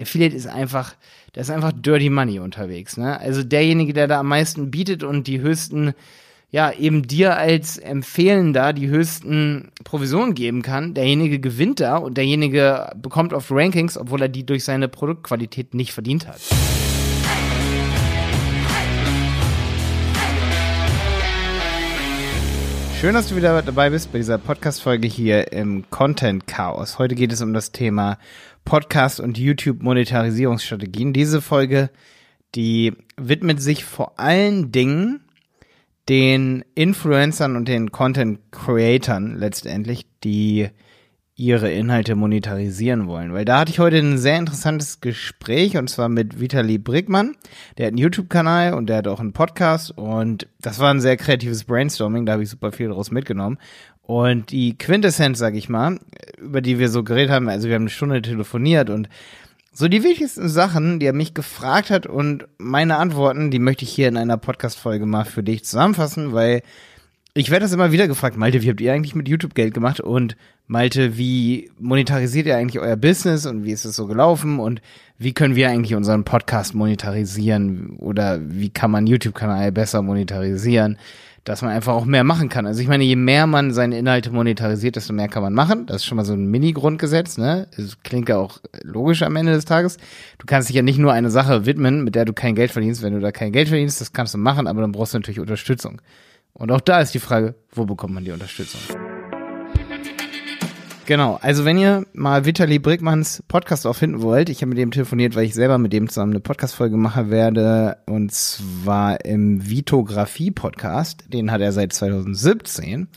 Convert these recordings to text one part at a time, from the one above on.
Affiliate ist einfach, da ist einfach Dirty Money unterwegs. Ne? Also derjenige, der da am meisten bietet und die höchsten, ja, eben dir als Empfehlender die höchsten Provisionen geben kann, derjenige gewinnt da und derjenige bekommt auf Rankings, obwohl er die durch seine Produktqualität nicht verdient hat. Schön, dass du wieder dabei bist bei dieser Podcast-Folge hier im Content Chaos. Heute geht es um das Thema Podcast und YouTube Monetarisierungsstrategien. Diese Folge, die widmet sich vor allen Dingen den Influencern und den Content Creatern letztendlich, die ihre Inhalte monetarisieren wollen. Weil da hatte ich heute ein sehr interessantes Gespräch und zwar mit Vitali Brickmann. Der hat einen YouTube-Kanal und der hat auch einen Podcast und das war ein sehr kreatives Brainstorming, da habe ich super viel daraus mitgenommen. Und die Quintessenz, sag ich mal, über die wir so geredet haben, also wir haben eine Stunde telefoniert und so die wichtigsten Sachen, die er mich gefragt hat und meine Antworten, die möchte ich hier in einer Podcast-Folge mal für dich zusammenfassen, weil ich werde das immer wieder gefragt, Malte, wie habt ihr eigentlich mit YouTube Geld gemacht? Und Malte, wie monetarisiert ihr eigentlich euer Business und wie ist es so gelaufen? Und wie können wir eigentlich unseren Podcast monetarisieren? Oder wie kann man YouTube-Kanal besser monetarisieren? Dass man einfach auch mehr machen kann. Also ich meine, je mehr man seine Inhalte monetarisiert, desto mehr kann man machen. Das ist schon mal so ein Mini-Grundgesetz, ne? Das klingt ja auch logisch am Ende des Tages. Du kannst dich ja nicht nur eine Sache widmen, mit der du kein Geld verdienst. Wenn du da kein Geld verdienst, das kannst du machen, aber dann brauchst du natürlich Unterstützung. Und auch da ist die Frage, wo bekommt man die Unterstützung? Genau, also wenn ihr mal Vitali Brickmanns Podcast auch finden wollt, ich habe mit dem telefoniert, weil ich selber mit dem zusammen eine Podcast-Folge machen werde, und zwar im Vitografie-Podcast, den hat er seit 2017.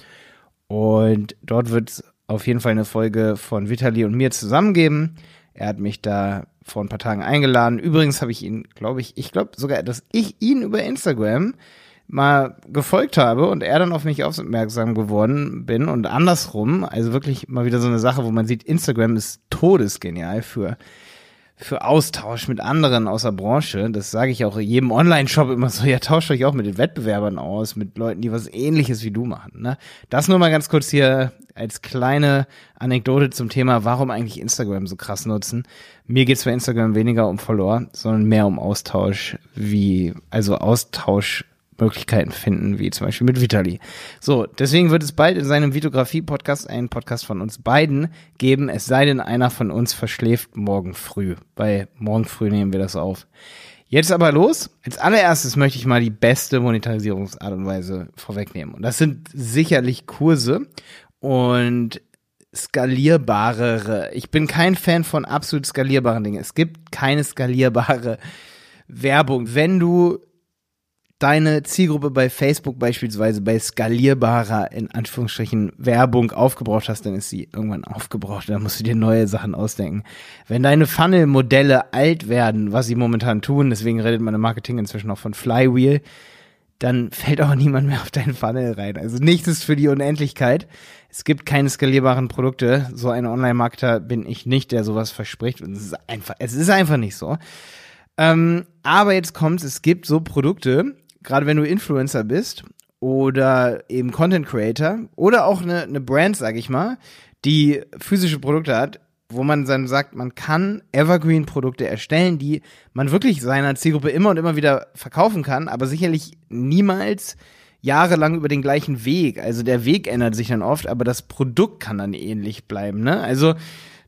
Und dort wird es auf jeden Fall eine Folge von Vitali und mir zusammen geben. Er hat mich da vor ein paar Tagen eingeladen. Übrigens habe ich ihn, glaube ich, ich glaube sogar, dass ich ihn über Instagram mal gefolgt habe und er dann auf mich aufmerksam geworden bin und andersrum, also wirklich mal wieder so eine Sache, wo man sieht, Instagram ist todesgenial für für Austausch mit anderen aus der Branche. Das sage ich auch jedem Online-Shop immer so, ja, tauscht euch auch mit den Wettbewerbern aus, mit Leuten, die was ähnliches wie du machen. Ne? Das nur mal ganz kurz hier als kleine Anekdote zum Thema, warum eigentlich Instagram so krass nutzen. Mir geht's bei Instagram weniger um Follower, sondern mehr um Austausch, wie, also Austausch Möglichkeiten finden, wie zum Beispiel mit Vitali. So, deswegen wird es bald in seinem Vitografie-Podcast einen Podcast von uns beiden geben, es sei denn, einer von uns verschläft morgen früh, weil morgen früh nehmen wir das auf. Jetzt aber los. Als allererstes möchte ich mal die beste Monetarisierungsart und Weise vorwegnehmen. Und das sind sicherlich Kurse und skalierbarere. Ich bin kein Fan von absolut skalierbaren Dingen. Es gibt keine skalierbare Werbung. Wenn du deine Zielgruppe bei Facebook beispielsweise bei skalierbarer, in Anführungsstrichen, Werbung aufgebraucht hast, dann ist sie irgendwann aufgebraucht. Dann musst du dir neue Sachen ausdenken. Wenn deine Funnel-Modelle alt werden, was sie momentan tun, deswegen redet man im Marketing inzwischen auch von Flywheel, dann fällt auch niemand mehr auf deinen Funnel rein. Also nichts ist für die Unendlichkeit. Es gibt keine skalierbaren Produkte. So ein Online-Marketer bin ich nicht, der sowas verspricht. Und es ist einfach, es ist einfach nicht so. Ähm, aber jetzt kommt's, es gibt so Produkte, gerade wenn du Influencer bist oder eben Content Creator oder auch eine, eine Brand, sag ich mal, die physische Produkte hat, wo man dann sagt, man kann Evergreen-Produkte erstellen, die man wirklich seiner Zielgruppe immer und immer wieder verkaufen kann, aber sicherlich niemals jahrelang über den gleichen Weg. Also der Weg ändert sich dann oft, aber das Produkt kann dann ähnlich bleiben. Ne? Also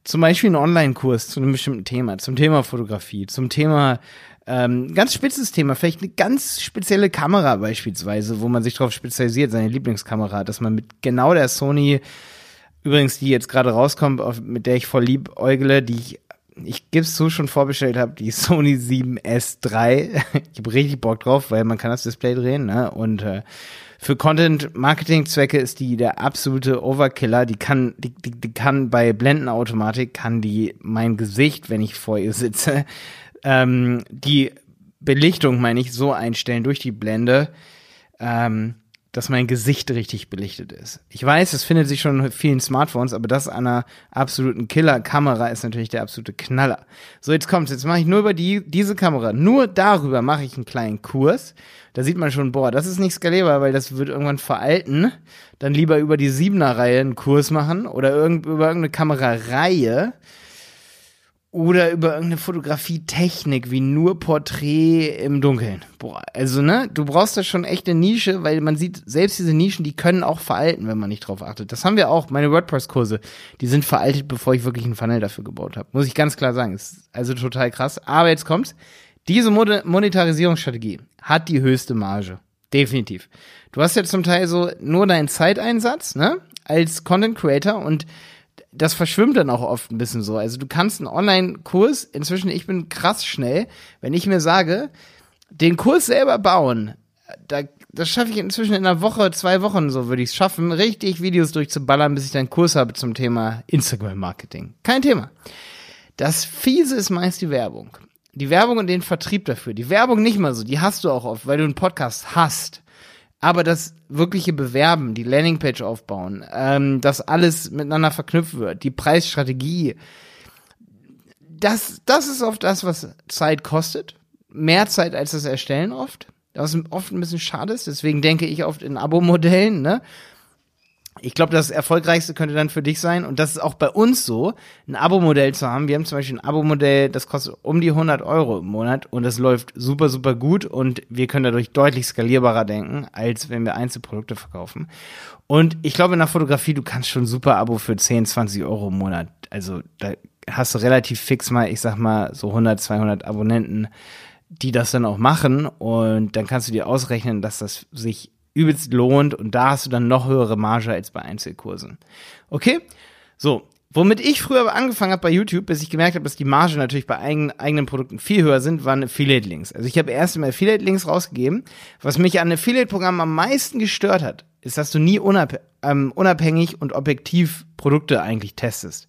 zum Beispiel ein Online-Kurs zu einem bestimmten Thema, zum Thema Fotografie, zum Thema ähm, ganz spitzes Thema, vielleicht eine ganz spezielle Kamera beispielsweise, wo man sich darauf spezialisiert, seine Lieblingskamera, dass man mit genau der Sony, übrigens die jetzt gerade rauskommt, auf, mit der ich voll lieb äugle, die ich, ich gib's so schon vorbestellt habe, die Sony 7S3. ich habe richtig Bock drauf, weil man kann das Display drehen, ne? Und äh, für Content-Marketing-Zwecke ist die der absolute Overkiller. Die kann, die, die, die kann bei Blendenautomatik kann die mein Gesicht, wenn ich vor ihr sitze, ähm, die Belichtung, meine ich, so einstellen durch die Blende, ähm, dass mein Gesicht richtig belichtet ist. Ich weiß, es findet sich schon in vielen Smartphones, aber das einer absoluten Killer-Kamera ist natürlich der absolute Knaller. So, jetzt kommt's. Jetzt mache ich nur über die, diese Kamera, nur darüber mache ich einen kleinen Kurs. Da sieht man schon, boah, das ist nicht skalierbar, weil das wird irgendwann veralten. Dann lieber über die Siebener Reihe einen Kurs machen oder irgend, über irgendeine Kamerareihe oder über irgendeine Fotografietechnik wie nur Porträt im Dunkeln. Boah, also ne, du brauchst da schon echt eine Nische, weil man sieht, selbst diese Nischen, die können auch veralten, wenn man nicht drauf achtet. Das haben wir auch, meine WordPress-Kurse, die sind veraltet, bevor ich wirklich einen Funnel dafür gebaut habe. Muss ich ganz klar sagen. Ist also total krass. Aber jetzt kommt's. Diese Monetarisierungsstrategie hat die höchste Marge. Definitiv. Du hast ja zum Teil so nur deinen Zeiteinsatz, ne, als Content Creator und das verschwimmt dann auch oft ein bisschen so. Also du kannst einen Online-Kurs, inzwischen, ich bin krass schnell, wenn ich mir sage, den Kurs selber bauen, da, das schaffe ich inzwischen in einer Woche, zwei Wochen, so würde ich es schaffen, richtig Videos durchzuballern, bis ich dann Kurs habe zum Thema Instagram-Marketing. Kein Thema. Das Fiese ist meist die Werbung. Die Werbung und den Vertrieb dafür. Die Werbung nicht mal so, die hast du auch oft, weil du einen Podcast hast. Aber das wirkliche Bewerben, die Landingpage aufbauen, ähm, dass alles miteinander verknüpft wird, die Preisstrategie, das, das ist oft das, was Zeit kostet. Mehr Zeit als das Erstellen oft. Was oft ein bisschen schade ist. Deswegen denke ich oft in Abo-Modellen, ne? Ich glaube, das erfolgreichste könnte dann für dich sein, und das ist auch bei uns so, ein Abo-Modell zu haben. Wir haben zum Beispiel ein Abo-Modell, das kostet um die 100 Euro im Monat und das läuft super, super gut und wir können dadurch deutlich skalierbarer denken, als wenn wir Einzelprodukte verkaufen. Und ich glaube, in der Fotografie, du kannst schon super Abo für 10, 20 Euro im Monat. Also da hast du relativ fix mal, ich sag mal, so 100, 200 Abonnenten, die das dann auch machen und dann kannst du dir ausrechnen, dass das sich übelst lohnt und da hast du dann noch höhere Marge als bei Einzelkursen. Okay? So, Womit ich früher angefangen habe bei YouTube, bis ich gemerkt habe, dass die Marge natürlich bei eigen, eigenen Produkten viel höher sind, waren Affiliate-Links. Also ich habe erst immer Affiliate-Links rausgegeben. Was mich an Affiliate-Programmen am meisten gestört hat, ist, dass du nie unab ähm, unabhängig und objektiv Produkte eigentlich testest.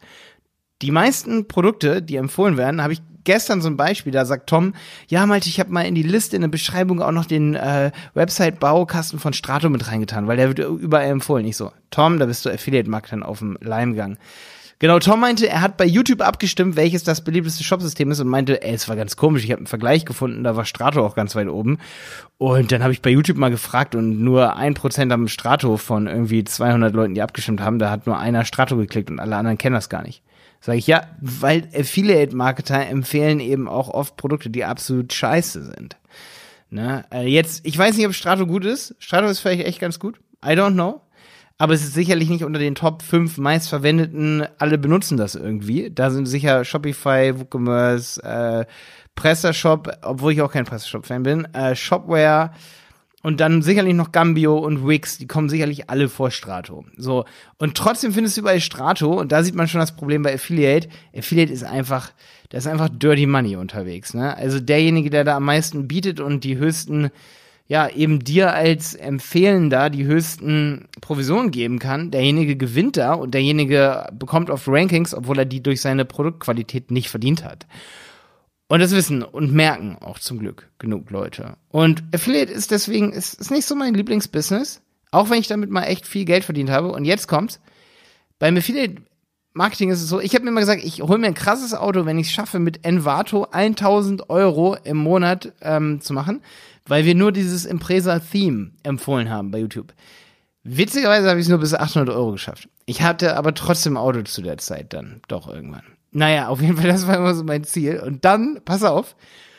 Die meisten Produkte, die empfohlen werden, habe ich gestern so ein Beispiel, da sagt Tom, ja Malte, ich habe mal in die Liste in der Beschreibung auch noch den äh, Website-Baukasten von Strato mit reingetan, weil der wird überall empfohlen. Ich so, Tom, da bist du Affiliate-Marketer auf dem Leimgang. Genau, Tom meinte, er hat bei YouTube abgestimmt, welches das beliebteste Shopsystem ist und meinte, ey, es war ganz komisch, ich habe einen Vergleich gefunden, da war Strato auch ganz weit oben. Und dann habe ich bei YouTube mal gefragt und nur ein Prozent am Strato von irgendwie 200 Leuten, die abgestimmt haben, da hat nur einer Strato geklickt und alle anderen kennen das gar nicht. Sag ich, ja, weil Affiliate-Marketer empfehlen eben auch oft Produkte, die absolut scheiße sind. Ne? Äh, jetzt, ich weiß nicht, ob Strato gut ist. Strato ist vielleicht echt ganz gut. I don't know. Aber es ist sicherlich nicht unter den Top 5 meistverwendeten. Alle benutzen das irgendwie. Da sind sicher Shopify, WooCommerce, äh, PrestaShop, obwohl ich auch kein PrestaShop-Fan bin, äh, Shopware, und dann sicherlich noch Gambio und Wix, die kommen sicherlich alle vor Strato. So. Und trotzdem findest du überall Strato und da sieht man schon das Problem bei Affiliate. Affiliate ist einfach, da ist einfach Dirty Money unterwegs, ne? Also derjenige, der da am meisten bietet und die höchsten, ja, eben dir als Empfehlender die höchsten Provisionen geben kann, derjenige gewinnt da und derjenige bekommt oft Rankings, obwohl er die durch seine Produktqualität nicht verdient hat. Und das wissen und merken auch zum Glück genug Leute. Und Affiliate ist deswegen, ist, ist nicht so mein Lieblingsbusiness, auch wenn ich damit mal echt viel Geld verdient habe. Und jetzt kommt's. Beim Affiliate Marketing ist es so, ich habe mir immer gesagt, ich hole mir ein krasses Auto, wenn ich es schaffe, mit Envato 1000 Euro im Monat ähm, zu machen, weil wir nur dieses Impresa-Theme empfohlen haben bei YouTube. Witzigerweise habe ich es nur bis 800 Euro geschafft. Ich hatte aber trotzdem Auto zu der Zeit dann, doch irgendwann. Naja, auf jeden Fall, das war immer so mein Ziel. Und dann, pass auf,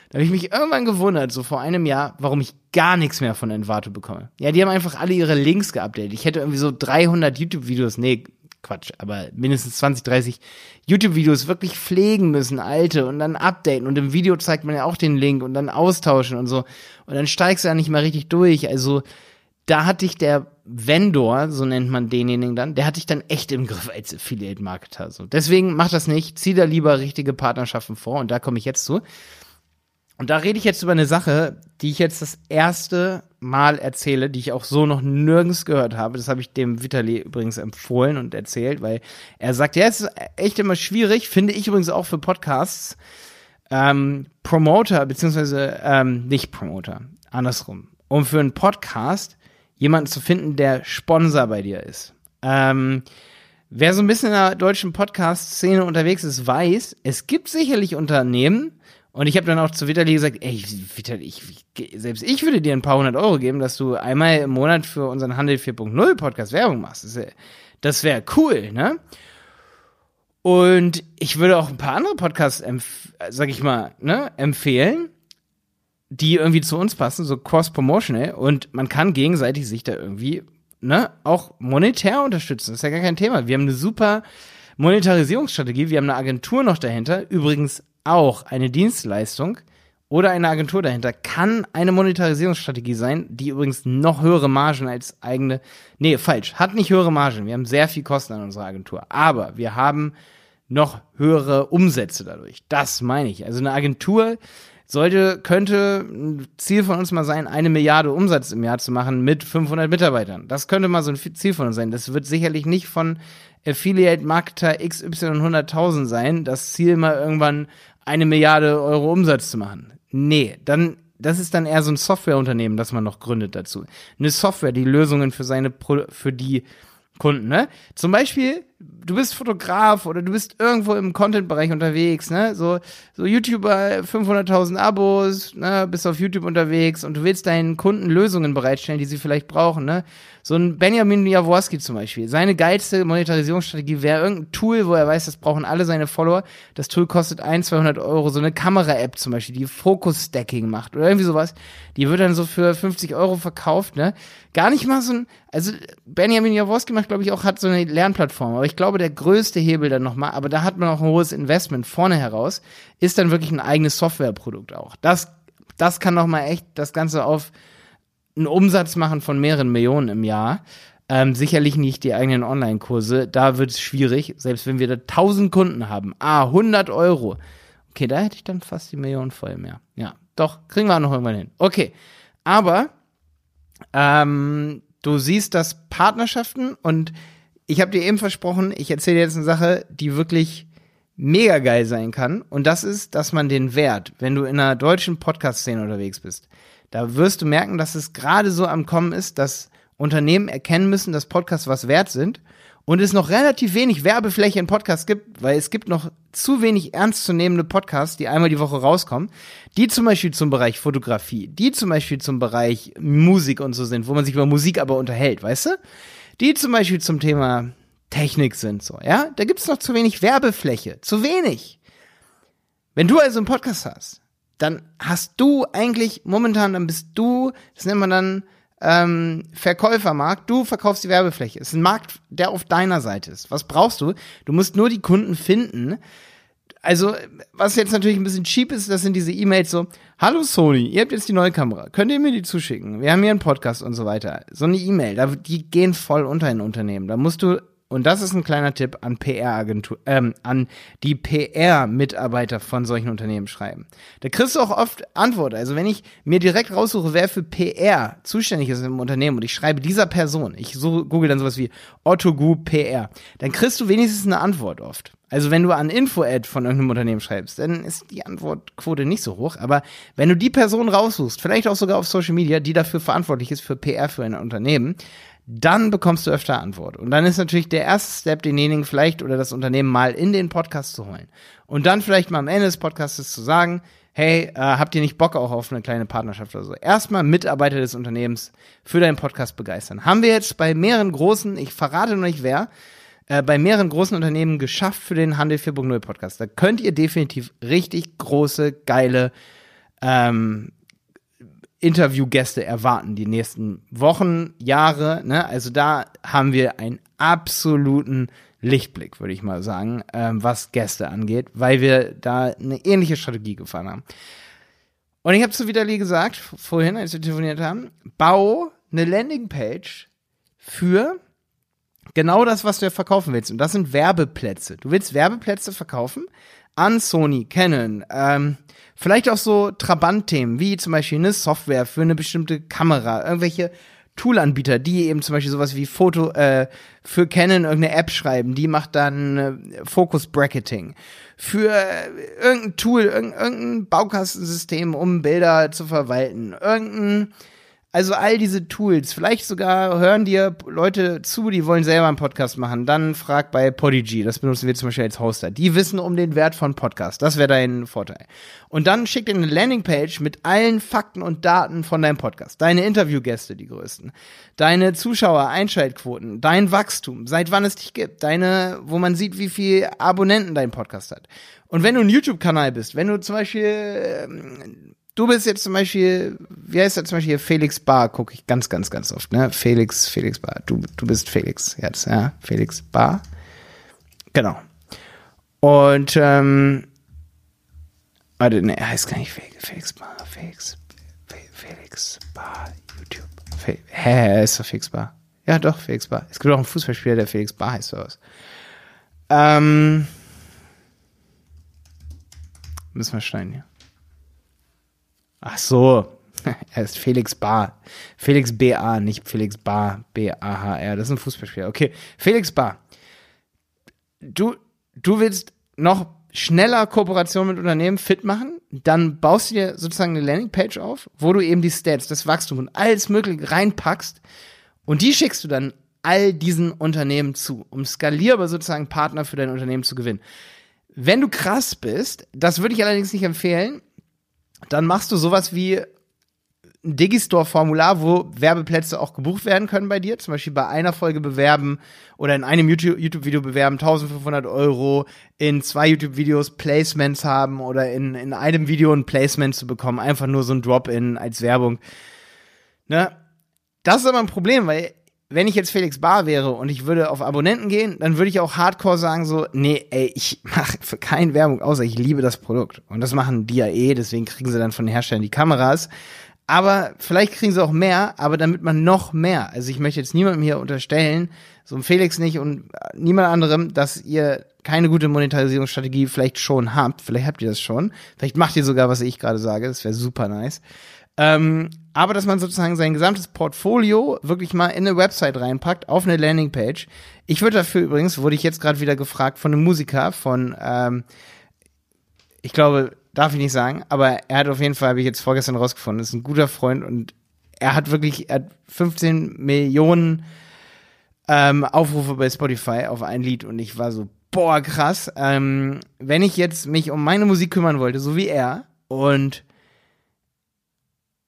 da habe ich mich irgendwann gewundert, so vor einem Jahr, warum ich gar nichts mehr von Envato bekomme. Ja, die haben einfach alle ihre Links geupdatet. Ich hätte irgendwie so 300 YouTube-Videos, nee, Quatsch, aber mindestens 20, 30 YouTube-Videos wirklich pflegen müssen, alte, und dann updaten. Und im Video zeigt man ja auch den Link und dann austauschen und so. Und dann steigst du ja nicht mal richtig durch. Also, da hatte ich der Vendor, so nennt man denjenigen dann, der hatte ich dann echt im Griff als Affiliate-Marketer. So. Deswegen mach das nicht, zieh da lieber richtige Partnerschaften vor und da komme ich jetzt zu. Und da rede ich jetzt über eine Sache, die ich jetzt das erste Mal erzähle, die ich auch so noch nirgends gehört habe. Das habe ich dem Vitali übrigens empfohlen und erzählt, weil er sagt, ja, es ist echt immer schwierig, finde ich übrigens auch für Podcasts, ähm, Promoter, beziehungsweise ähm, nicht Promoter, andersrum. Um für einen Podcast jemanden zu finden, der Sponsor bei dir ist. Ähm, wer so ein bisschen in der deutschen Podcast-Szene unterwegs ist, weiß, es gibt sicherlich Unternehmen, und ich habe dann auch zu Vitali gesagt, ey, Vitali, ich, selbst ich würde dir ein paar hundert Euro geben, dass du einmal im Monat für unseren Handel 4.0 Podcast Werbung machst. Das wäre wär cool, ne? Und ich würde auch ein paar andere Podcasts, sag ich mal, ne, empfehlen, die irgendwie zu uns passen, so cross-promotional. Und man kann gegenseitig sich da irgendwie, ne, auch monetär unterstützen. Das ist ja gar kein Thema. Wir haben eine super Monetarisierungsstrategie. Wir haben eine Agentur noch dahinter. Übrigens auch eine Dienstleistung oder eine Agentur dahinter kann eine Monetarisierungsstrategie sein, die übrigens noch höhere Margen als eigene, nee, falsch, hat nicht höhere Margen. Wir haben sehr viel Kosten an unserer Agentur, aber wir haben noch höhere Umsätze dadurch. Das meine ich. Also eine Agentur sollte, könnte ein Ziel von uns mal sein, eine Milliarde Umsatz im Jahr zu machen mit 500 Mitarbeitern. Das könnte mal so ein Ziel von uns sein. Das wird sicherlich nicht von Affiliate-Marketer XY 100.000 sein, das Ziel mal irgendwann eine Milliarde Euro Umsatz zu machen. Nee, dann, das ist dann eher so ein Softwareunternehmen, das man noch gründet dazu. Eine Software, die Lösungen für seine, für die Kunden, ne? Zum Beispiel, du bist Fotograf oder du bist irgendwo im Content-Bereich unterwegs, ne? So, so YouTuber, 500.000 Abos, ne? Bist auf YouTube unterwegs und du willst deinen Kunden Lösungen bereitstellen, die sie vielleicht brauchen, ne? So ein Benjamin Jaworski zum Beispiel. Seine geilste Monetarisierungsstrategie wäre irgendein Tool, wo er weiß, das brauchen alle seine Follower. Das Tool kostet 1, 200 Euro. So eine Kamera-App zum Beispiel, die Focus-Stacking macht oder irgendwie sowas. Die wird dann so für 50 Euro verkauft, ne? Gar nicht mal so ein, also Benjamin Jaworski macht, glaube ich, auch, hat so eine Lernplattform. Aber ich glaube, der größte Hebel dann nochmal, aber da hat man auch ein hohes Investment vorne heraus, ist dann wirklich ein eigenes Softwareprodukt auch. Das, das kann nochmal echt das Ganze auf einen Umsatz machen von mehreren Millionen im Jahr. Ähm, sicherlich nicht die eigenen Online-Kurse. Da wird es schwierig, selbst wenn wir da 1000 Kunden haben. Ah, 100 Euro. Okay, da hätte ich dann fast die Millionen voll mehr. Ja, doch, kriegen wir auch noch irgendwann hin. Okay, aber ähm, du siehst das Partnerschaften und ich habe dir eben versprochen, ich erzähle jetzt eine Sache, die wirklich mega geil sein kann. Und das ist, dass man den Wert, wenn du in einer deutschen Podcast-Szene unterwegs bist, da wirst du merken, dass es gerade so am Kommen ist, dass Unternehmen erkennen müssen, dass Podcasts was wert sind und es noch relativ wenig Werbefläche in Podcasts gibt, weil es gibt noch zu wenig ernstzunehmende Podcasts, die einmal die Woche rauskommen, die zum Beispiel zum Bereich Fotografie, die zum Beispiel zum Bereich Musik und so sind, wo man sich über Musik aber unterhält, weißt du? Die zum Beispiel zum Thema Technik sind, so, ja? Da gibt's noch zu wenig Werbefläche, zu wenig. Wenn du also einen Podcast hast, dann hast du eigentlich momentan, dann bist du, das nennt man dann ähm, Verkäufermarkt, du verkaufst die Werbefläche. Es ist ein Markt, der auf deiner Seite ist. Was brauchst du? Du musst nur die Kunden finden. Also, was jetzt natürlich ein bisschen cheap ist, das sind diese E-Mails so, hallo Sony, ihr habt jetzt die neue Kamera, könnt ihr mir die zuschicken? Wir haben hier einen Podcast und so weiter. So eine E-Mail, die gehen voll unter in Unternehmen. Da musst du und das ist ein kleiner Tipp an PR-Agentur, ähm, an die PR-Mitarbeiter von solchen Unternehmen schreiben. Da kriegst du auch oft Antwort. Also wenn ich mir direkt raussuche, wer für PR zuständig ist im Unternehmen und ich schreibe dieser Person, ich so, google dann sowas wie Otto Group PR, dann kriegst du wenigstens eine Antwort oft. Also wenn du an Info-Ad von irgendeinem Unternehmen schreibst, dann ist die Antwortquote nicht so hoch. Aber wenn du die Person raussuchst, vielleicht auch sogar auf Social Media, die dafür verantwortlich ist für PR für ein Unternehmen, dann bekommst du öfter Antwort. Und dann ist natürlich der erste Step, denjenigen vielleicht oder das Unternehmen mal in den Podcast zu holen. Und dann vielleicht mal am Ende des Podcasts zu sagen, hey, äh, habt ihr nicht Bock auch auf eine kleine Partnerschaft oder so? Erstmal Mitarbeiter des Unternehmens für deinen Podcast begeistern. Haben wir jetzt bei mehreren großen, ich verrate noch nicht wer, äh, bei mehreren großen Unternehmen geschafft für den Handel 4.0 Podcast. Da könnt ihr definitiv richtig große, geile ähm, Interviewgäste erwarten die nächsten Wochen, Jahre. Ne? Also da haben wir einen absoluten Lichtblick, würde ich mal sagen, ähm, was Gäste angeht, weil wir da eine ähnliche Strategie gefahren haben. Und ich habe zu Vitali gesagt, vorhin, als wir telefoniert haben, bau eine Landingpage für genau das, was du ja verkaufen willst. Und das sind Werbeplätze. Du willst Werbeplätze verkaufen an Sony, Canon, ähm, Vielleicht auch so Trabant-Themen, wie zum Beispiel eine Software für eine bestimmte Kamera, irgendwelche Toolanbieter, die eben zum Beispiel sowas wie Foto äh, für Canon irgendeine App schreiben, die macht dann äh, Focus Bracketing. Für äh, irgendein Tool, irgendein, irgendein Baukastensystem, um Bilder zu verwalten. Irgendein Also all diese Tools, vielleicht sogar hören dir Leute zu, die wollen selber einen Podcast machen. Dann frag bei Podigy, das benutzen wir zum Beispiel als Hoster. Die wissen um den Wert von Podcast. Das wäre dein Vorteil. Und dann schick dir eine Landingpage mit allen Fakten und Daten von deinem Podcast. Deine Interviewgäste, die größten. Deine Zuschauer, Einschaltquoten, dein Wachstum, seit wann es dich gibt. Deine, wo man sieht, wie viel Abonnenten dein Podcast hat. Und wenn du ein YouTube-Kanal bist, wenn du zum Beispiel ähm, du bist jetzt zum Beispiel, wie heißt er zum Beispiel hier, Felix Bar, gucke ich ganz, ganz, ganz oft, ne? Felix, Felix Bar. Du, du bist Felix jetzt, ja? Felix Bar. Genau. Und, ähm, warte, ne, er heißt gar nicht Felix, Felix Bar, Felix, Felix Bar, YouTube. Fe Hä, er ist doch Felix Bar. Ja, doch, Felix Bar. Es gibt auch einen Fußballspieler, der Felix Bar heißt, oder was? Ähm, müssen wir schneiden hier. Ach so, er ist Felix Bar. Felix B.A., nicht Felix Bar, B-A-H-R. Das ist ein Fußballspieler. Okay, Felix Bar. Du, du willst noch schneller Kooperation mit Unternehmen fit machen, dann baust du dir sozusagen eine Landingpage auf, wo du eben die Stats, das Wachstum und alles Mögliche reinpackst und die schickst du dann all diesen Unternehmen zu, um skalierbar sozusagen Partner für dein Unternehmen zu gewinnen. Wenn du krass bist, das würde ich allerdings nicht empfehlen, dann machst du sowas wie ein Digistore-Formular, wo Werbeplätze auch gebucht werden können bei dir. Zum Beispiel bei einer Folge bewerben oder in einem YouTube-Video bewerben 1500 Euro, in zwei YouTube-Videos Placements haben oder in, in einem Video ein Placement zu bekommen. Einfach nur so ein Drop-in als Werbung. Ne? Das ist aber ein Problem, weil wenn ich jetzt Felix Bar wäre und ich würde auf Abonnenten gehen, dann würde ich auch hardcore sagen so, nee, ey, ich mache für keine Werbung, außer ich liebe das Produkt. Und das machen die ja eh, deswegen kriegen sie dann von den Herstellern die Kameras. Aber vielleicht kriegen sie auch mehr, aber damit man noch mehr. Also ich möchte jetzt niemandem hier unterstellen, so ein Felix nicht und niemand anderem, dass ihr keine gute Monetarisierungsstrategie vielleicht schon habt. Vielleicht habt ihr das schon. Vielleicht macht ihr sogar, was ich gerade sage. Das wäre super nice. Ähm, aber dass man sozusagen sein gesamtes Portfolio wirklich mal in eine Website reinpackt, auf eine Landingpage. Ich würde dafür übrigens, wurde ich jetzt gerade wieder gefragt von einem Musiker, von, ähm, ich glaube, darf ich nicht sagen, aber er hat auf jeden Fall, habe ich jetzt vorgestern rausgefunden, ist ein guter Freund und er hat wirklich, er hat 15 Millionen ähm, Aufrufe bei Spotify auf ein Lied und ich war so, boah, krass. Ähm, wenn ich jetzt mich um meine Musik kümmern wollte, so wie er, und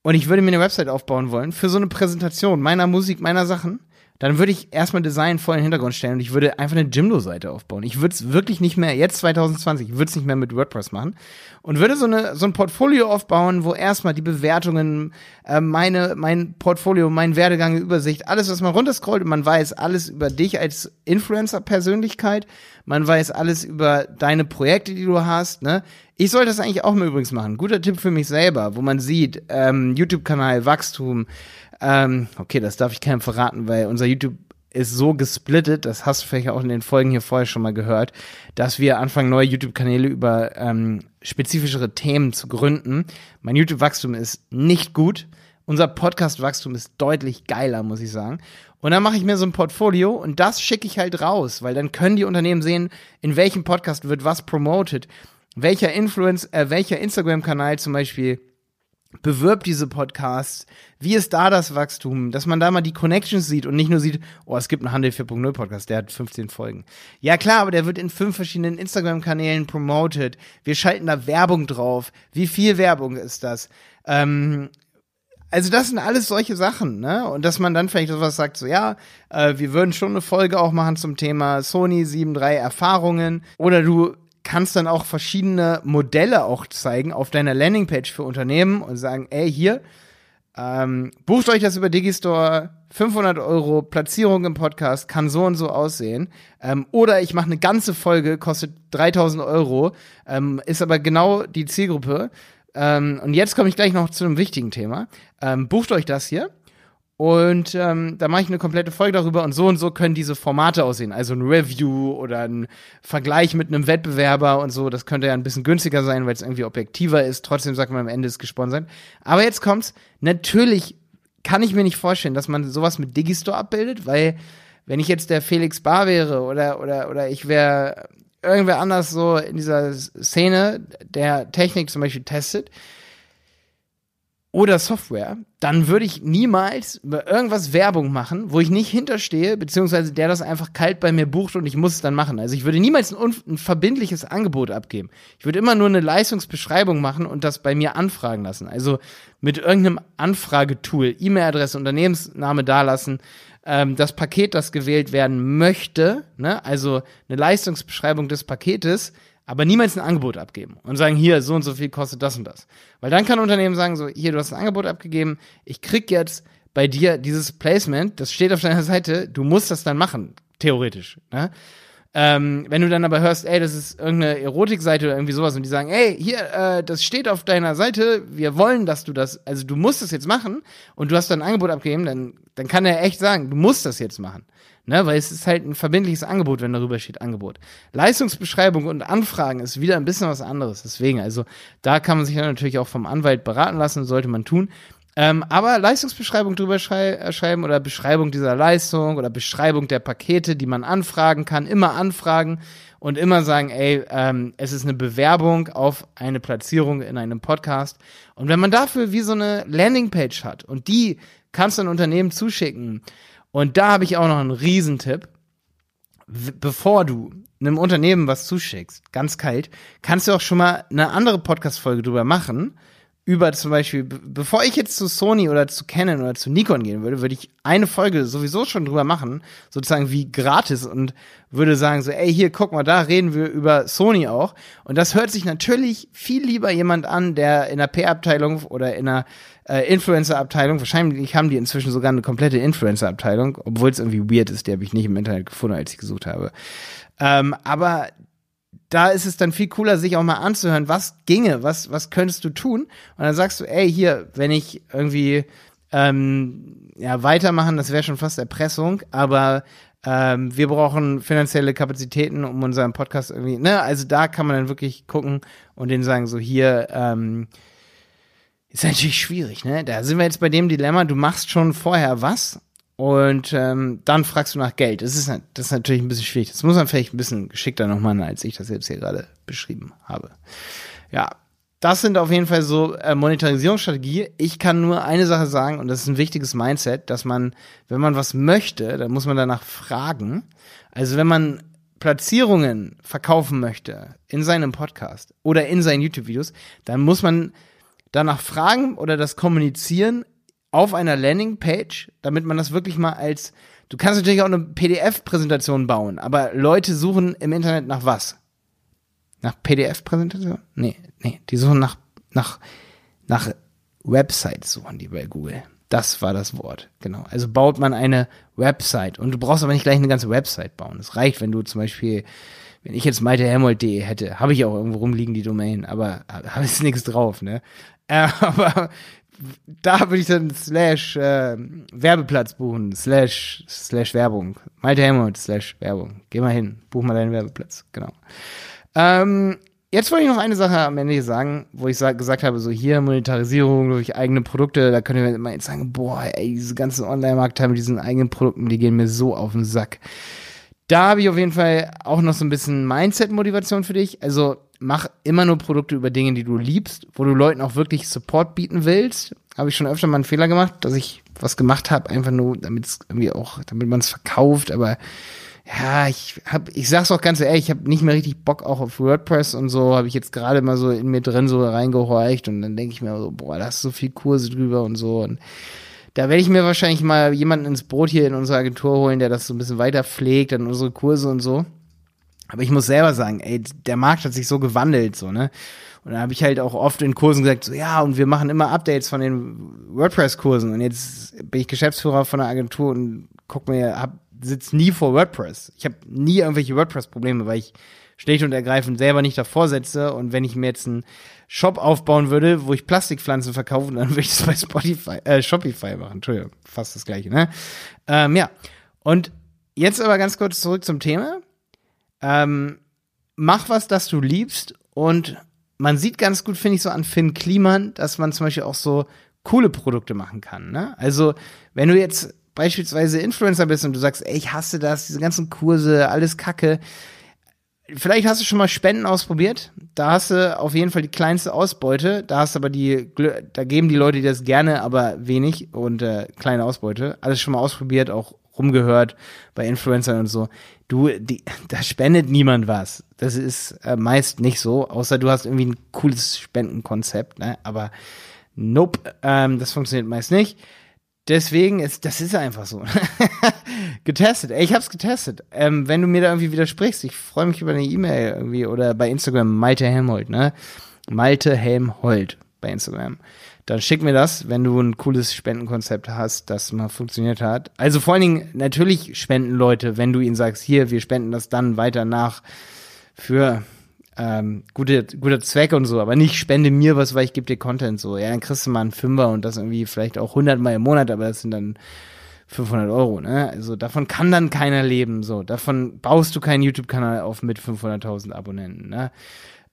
und ich würde mir eine Website aufbauen wollen für so eine Präsentation meiner Musik, meiner Sachen, dann würde ich erstmal Design voll in den Hintergrund stellen und ich würde einfach eine Jimdo-Seite aufbauen. Ich würde es wirklich nicht mehr, jetzt 2020, ich würde es nicht mehr mit WordPress machen und würde so, eine, so ein Portfolio aufbauen, wo erstmal die Bewertungen, äh, meine, mein Portfolio, mein Werdegang, Übersicht, alles, was man runterscrollt und man weiß alles über dich als Influencer-Persönlichkeit, man weiß alles über deine Projekte, die du hast, ne? Ich sollte das eigentlich auch mal übrigens machen. Guter Tipp für mich selber, wo man sieht, ähm, YouTube-Kanal, Wachstum, ähm, okay, das darf ich keinem verraten, weil unser YouTube ist so gesplittet, das hast du vielleicht auch in den Folgen hier vorher schon mal gehört, dass wir anfangen, neue YouTube-Kanäle über ähm, spezifischere Themen zu gründen. Mein YouTube-Wachstum ist nicht gut. Unser Podcast-Wachstum ist deutlich geiler, muss ich sagen. Und dann mache ich mir so ein Portfolio und das schicke ich halt raus, weil dann können die Unternehmen sehen, in welchem Podcast wird was promoted, welcher Influence, äh, welcher Instagram-Kanal zum Beispiel bewirbt diese Podcasts, wie ist da das Wachstum, dass man da mal die Connections sieht und nicht nur sieht, oh, es gibt einen Handel 4.0 Podcast, der hat 15 Folgen. Ja klar, aber der wird in fünf verschiedenen Instagram-Kanälen promoted. Wir schalten da Werbung drauf. Wie viel Werbung ist das? Ähm, also das sind alles solche Sachen, ne? Und dass man dann vielleicht sowas sagt, so ja, äh, wir würden schon eine Folge auch machen zum Thema Sony 7.3 Erfahrungen. Oder du kannst dann auch verschiedene Modelle auch zeigen auf deiner Landingpage für Unternehmen und sagen, ey, hier, ähm, bucht euch das über Digistore, 500 Euro, Platzierung im Podcast, kann so und so aussehen. Ähm, oder ich mache eine ganze Folge, kostet 3000 Euro, ähm, ist aber genau die Zielgruppe. Ähm, und jetzt komme ich gleich noch zu einem wichtigen Thema. Ähm, bucht euch das hier und ähm, da mache ich eine komplette Folge darüber und so und so können diese Formate aussehen. Also ein Review oder ein Vergleich mit einem Wettbewerber und so. Das könnte ja ein bisschen günstiger sein, weil es irgendwie objektiver ist. Trotzdem sagt man am Ende ist gesponsert. Aber jetzt kommt's. Natürlich kann ich mir nicht vorstellen, dass man sowas mit Digistore abbildet, weil wenn ich jetzt der Felix Bar wäre oder, oder, oder ich wäre irgendwer anders so in dieser Szene, der Technik zum Beispiel testet, oder Software, dann würde ich niemals über irgendwas Werbung machen, wo ich nicht hinterstehe, beziehungsweise der das einfach kalt bei mir bucht und ich muss es dann machen. Also ich würde niemals ein, ein verbindliches Angebot abgeben. Ich würde immer nur eine Leistungsbeschreibung machen und das bei mir anfragen lassen. Also mit irgendeinem Anfragetool, E-Mail-Adresse, Unternehmensname dalassen, ähm, das Paket, das gewählt werden möchte, ne? also eine Leistungsbeschreibung des Paketes, aber niemals ein Angebot abgeben und sagen, hier, so und so viel kostet das und das. Weil dann kann ein Unternehmen sagen, so, hier, du hast ein Angebot abgegeben, ich krieg jetzt bei dir dieses Placement, das steht auf deiner Seite, du musst das dann machen, theoretisch. Ne? Ähm, wenn du dann aber hörst, ey, das ist irgendeine Erotikseite oder irgendwie sowas und die sagen, ey, hier, äh, das steht auf deiner Seite, wir wollen, dass du das, also du musst das jetzt machen und du hast dann ein Angebot abgegeben, dann, dann kann er echt sagen, du musst das jetzt machen. Ne, weil es ist halt ein verbindliches Angebot, wenn darüber steht Angebot. Leistungsbeschreibung und Anfragen ist wieder ein bisschen was anderes. Deswegen, also da kann man sich dann natürlich auch vom Anwalt beraten lassen, sollte man tun. Ähm, aber Leistungsbeschreibung drüber schrei äh, schreiben oder Beschreibung dieser Leistung oder Beschreibung der Pakete, die man anfragen kann, immer anfragen und immer sagen, ey, ähm, es ist eine Bewerbung auf eine Platzierung in einem Podcast. Und wenn man dafür wie so eine Landingpage hat und die kannst du ein Unternehmen zuschicken, und da habe ich auch noch einen Riesentipp. Bevor du einem Unternehmen was zuschickst, ganz kalt, kannst du auch schon mal eine andere Podcast-Folge drüber machen, über zum Beispiel, bevor ich jetzt zu Sony oder zu Canon oder zu Nikon gehen würde, würde ich eine Folge sowieso schon drüber machen, sozusagen wie gratis und würde sagen so, ey, hier, guck mal, da reden wir über Sony auch. Und das hört sich natürlich viel lieber jemand an, der in der P-Abteilung oder in einer äh, Influencer-Abteilung, wahrscheinlich haben die inzwischen sogar eine komplette Influencer-Abteilung, obwohl es irgendwie weird ist, die habe ich nicht im Internet gefunden, als ich gesucht habe. Ähm, aber da ist es dann viel cooler, sich auch mal anzuhören, was ginge, was, was könntest du tun? Und dann sagst du, ey, hier, wenn ich irgendwie ähm, ja, weitermachen, das wäre schon fast Erpressung, aber ähm, wir brauchen finanzielle Kapazitäten, um unseren Podcast irgendwie, ne, also da kann man dann wirklich gucken und denen sagen, so hier, ähm, ist natürlich schwierig, ne? Da sind wir jetzt bei dem Dilemma, du machst schon vorher was und ähm, dann fragst du nach Geld. Das ist, das ist natürlich ein bisschen schwierig. Das muss man vielleicht ein bisschen geschickter noch machen, als ich das jetzt hier gerade beschrieben habe. Ja, das sind auf jeden Fall so äh, Monetarisierungsstrategie. Ich kann nur eine Sache sagen, und das ist ein wichtiges Mindset, dass man, wenn man was möchte, dann muss man danach fragen. Also wenn man Platzierungen verkaufen möchte in seinem Podcast oder in seinen YouTube-Videos, dann muss man danach fragen oder das kommunizieren auf einer Landingpage, damit man das wirklich mal als, du kannst natürlich auch eine PDF-Präsentation bauen, aber Leute suchen im Internet nach was? Nach PDF-Präsentation? Nee, nee, die suchen nach, nach, nach Websites suchen die bei Google. Das war das Wort, genau. Also baut man eine Website und du brauchst aber nicht gleich eine ganze Website bauen. Es reicht, wenn du zum Beispiel, wenn ich jetzt maltehelmold.de hätte, habe ich auch irgendwo rumliegen die Domain, aber habe ich nichts drauf, ne? Äh, aber da würde ich dann slash äh, Werbeplatz buchen, slash, slash Werbung. Malte Helmut, slash Werbung. Geh mal hin, buch mal deinen Werbeplatz, genau. Ähm, jetzt wollte ich noch eine Sache am Ende sagen, wo ich sag, gesagt habe, so hier Monetarisierung durch eigene Produkte, da können wir immer jetzt sagen, boah, ey, diese ganzen Online-Markt mit diesen eigenen Produkten, die gehen mir so auf den Sack. Da habe ich auf jeden Fall auch noch so ein bisschen Mindset-Motivation für dich. Also mach immer nur Produkte über Dinge, die du liebst, wo du Leuten auch wirklich Support bieten willst. Habe ich schon öfter mal einen Fehler gemacht, dass ich was gemacht habe, einfach nur, damit es irgendwie auch, damit man es verkauft, aber ja, ich hab, ich sag's auch ganz ehrlich, ich habe nicht mehr richtig Bock auch auf WordPress und so, habe ich jetzt gerade mal so in mir drin so reingehorcht und dann denke ich mir so, boah, da ist so viel Kurse drüber und so und da werde ich mir wahrscheinlich mal jemanden ins Boot hier in unserer Agentur holen, der das so ein bisschen weiter pflegt, dann unsere Kurse und so. Aber ich muss selber sagen, ey, der Markt hat sich so gewandelt, so, ne? Und da habe ich halt auch oft in Kursen gesagt, so, ja, und wir machen immer Updates von den WordPress-Kursen. Und jetzt bin ich Geschäftsführer von einer Agentur und guck mir, hab, sitz nie vor WordPress. Ich habe nie irgendwelche WordPress-Probleme, weil ich schlicht und ergreifend selber nicht davor setze. Und wenn ich mir jetzt einen Shop aufbauen würde, wo ich Plastikpflanzen verkaufe, dann würde ich das bei Spotify, äh, Shopify machen. Entschuldigung, fast das gleiche, ne? Ähm, ja. Und jetzt aber ganz kurz zurück zum Thema. Ähm, mach was, das du liebst und man sieht ganz gut, finde ich, so an Finn Kliman, dass man zum Beispiel auch so coole Produkte machen kann. Ne? Also, wenn du jetzt beispielsweise Influencer bist und du sagst, ey, ich hasse das, diese ganzen Kurse, alles Kacke. Vielleicht hast du schon mal Spenden ausprobiert. Da hast du auf jeden Fall die kleinste Ausbeute. Da hast aber die, da geben die Leute das gerne, aber wenig und äh, kleine Ausbeute. Alles schon mal ausprobiert, auch rumgehört bei Influencern und so. Du, die, da spendet niemand was. Das ist äh, meist nicht so, außer du hast irgendwie ein cooles Spendenkonzept, ne? Aber nope, ähm, das funktioniert meist nicht. Deswegen ist, das ist einfach so. getestet. Ey, ich hab's getestet. Ähm, wenn du mir da irgendwie widersprichst, ich freue mich über eine E-Mail irgendwie oder bei Instagram Malte Helmholt, ne? Malte Helmholt bei Instagram. Dann schick mir das, wenn du ein cooles Spendenkonzept hast, das mal funktioniert hat. Also vor allen Dingen, natürlich spenden Leute, wenn du ihnen sagst, hier, wir spenden das dann weiter nach für ähm, gute, guter Zweck und so, aber nicht spende mir was, weil ich gebe dir Content so. Ja, dann kriegst du mal einen Fünfer und das irgendwie vielleicht auch 100 Mal im Monat, aber das sind dann 500 Euro, ne? Also davon kann dann keiner leben, so. Davon baust du keinen YouTube-Kanal auf mit 500.000 Abonnenten, ne?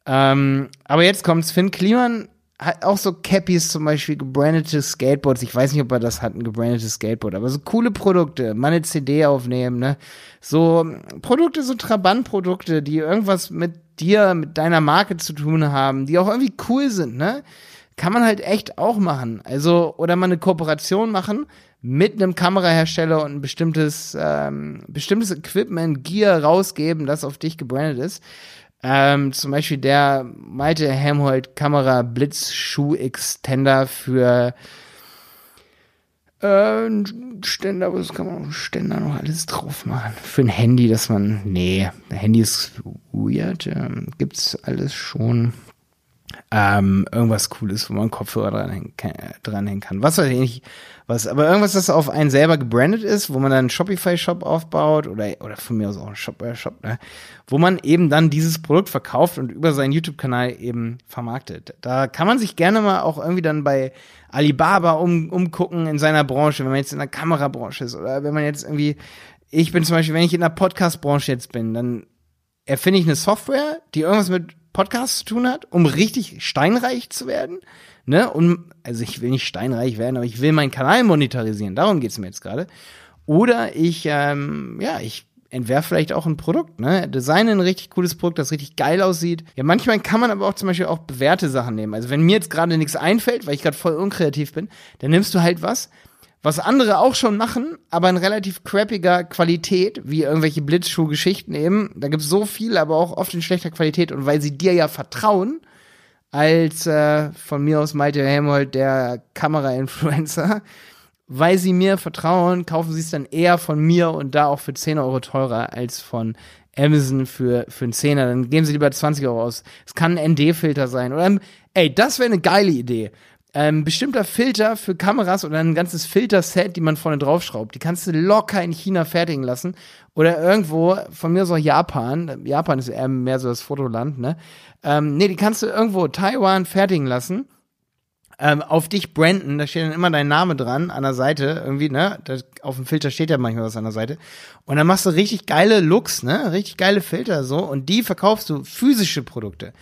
Ähm, aber jetzt kommt's, Finn Kliman hat auch so Cappies zum Beispiel, gebrandete Skateboards. Ich weiß nicht, ob er das hat, ein gebrandetes Skateboard, aber so coole Produkte, mal eine CD aufnehmen, ne? So Produkte, so Trabant-Produkte, die irgendwas mit dir, mit deiner Marke zu tun haben, die auch irgendwie cool sind, ne? Kann man halt echt auch machen. Also, oder mal eine Kooperation machen mit einem Kamerahersteller und ein bestimmtes, ähm, bestimmtes Equipment, Gear rausgeben, das auf dich gebrandet ist. Ähm, zum Beispiel der Malte Helmholt Kamera Blitzschuh Extender für äh, Ständer, was kann man Ständer noch alles drauf machen? Für ein Handy, dass man, nee, Handy ist weird, ähm, gibt's alles schon. Ähm, irgendwas Cooles, wo man Kopfhörer dranhängen, dranhängen kann. Was weiß ich nicht, was, aber irgendwas, das auf einen selber gebrandet ist, wo man dann einen Shopify-Shop aufbaut oder, oder von mir aus auch einen Shop-Shop, äh, ne? wo man eben dann dieses Produkt verkauft und über seinen YouTube-Kanal eben vermarktet. Da kann man sich gerne mal auch irgendwie dann bei Alibaba um, umgucken in seiner Branche, wenn man jetzt in der Kamerabranche ist oder wenn man jetzt irgendwie, ich bin zum Beispiel, wenn ich in der Podcast-Branche jetzt bin, dann erfinde ich eine Software, die irgendwas mit Podcasts zu tun hat, um richtig steinreich zu werden ne? Und also ich will nicht steinreich werden, aber ich will meinen Kanal monetarisieren. Darum geht's mir jetzt gerade. Oder ich, ähm, ja, ich entwerfe vielleicht auch ein Produkt, ne? Designe ein richtig cooles Produkt, das richtig geil aussieht. Ja, manchmal kann man aber auch zum Beispiel auch bewährte Sachen nehmen. Also wenn mir jetzt gerade nichts einfällt, weil ich gerade voll unkreativ bin, dann nimmst du halt was, was andere auch schon machen, aber in relativ crappiger Qualität, wie irgendwelche Blitzschuh-Geschichten eben. Da gibt's so viel, aber auch oft in schlechter Qualität. Und weil sie dir ja vertrauen, als äh, von mir aus Malte Helmold, der Kamera-Influencer. Weil sie mir vertrauen, kaufen sie es dann eher von mir und da auch für 10 Euro teurer als von Amazon für, für einen Zehner. Dann geben sie lieber 20 Euro aus. Es kann ein ND-Filter sein. Oder, ey, das wäre eine geile Idee. Ähm, bestimmter Filter für Kameras oder ein ganzes Filterset, die man vorne draufschraubt. Die kannst du locker in China fertigen lassen. Oder irgendwo, von mir so Japan. Japan ist eher mehr so das Fotoland, ne? Ähm, nee, die kannst du irgendwo Taiwan fertigen lassen. Ähm, auf dich branden, da steht dann immer dein Name dran an der Seite, irgendwie, ne? Das, auf dem Filter steht ja manchmal was an der Seite. Und dann machst du richtig geile Looks, ne? Richtig geile Filter so und die verkaufst du physische Produkte.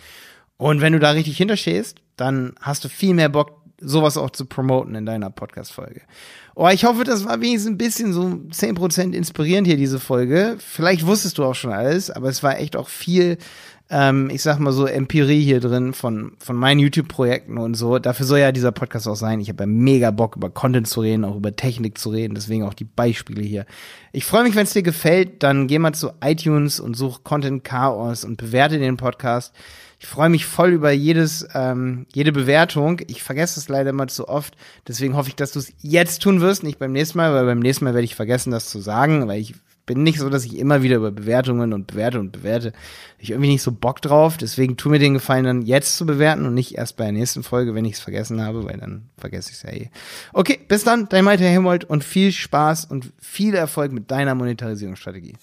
Und wenn du da richtig hinterstehst, dann hast du viel mehr Bock, sowas auch zu promoten in deiner Podcast-Folge. Oh, ich hoffe, das war wenigstens ein bisschen so 10% inspirierend hier, diese Folge. Vielleicht wusstest du auch schon alles, aber es war echt auch viel ähm, ich sag mal so, Empirie hier drin von, von meinen YouTube-Projekten und so. Dafür soll ja dieser Podcast auch sein. Ich habe ja mega Bock, über Content zu reden, auch über Technik zu reden, deswegen auch die Beispiele hier. Ich freue mich, wenn es dir gefällt, dann geh mal zu iTunes und such Content Chaos und bewerte den Podcast. Ich freue mich voll über jedes, ähm, jede Bewertung. Ich vergesse es leider immer zu oft. Deswegen hoffe ich, dass du es jetzt tun wirst, nicht beim nächsten Mal, weil beim nächsten Mal werde ich vergessen, das zu sagen, weil ich bin nicht so, dass ich immer wieder über Bewertungen und bewerte und bewerte. Ich irgendwie nicht so Bock drauf. Deswegen tu mir den Gefallen dann jetzt zu bewerten und nicht erst bei der nächsten Folge, wenn ich es vergessen habe, weil dann vergesse ich es ja eh. Okay, bis dann, dein Malte Helmold und viel Spaß und viel Erfolg mit deiner Monetarisierungsstrategie.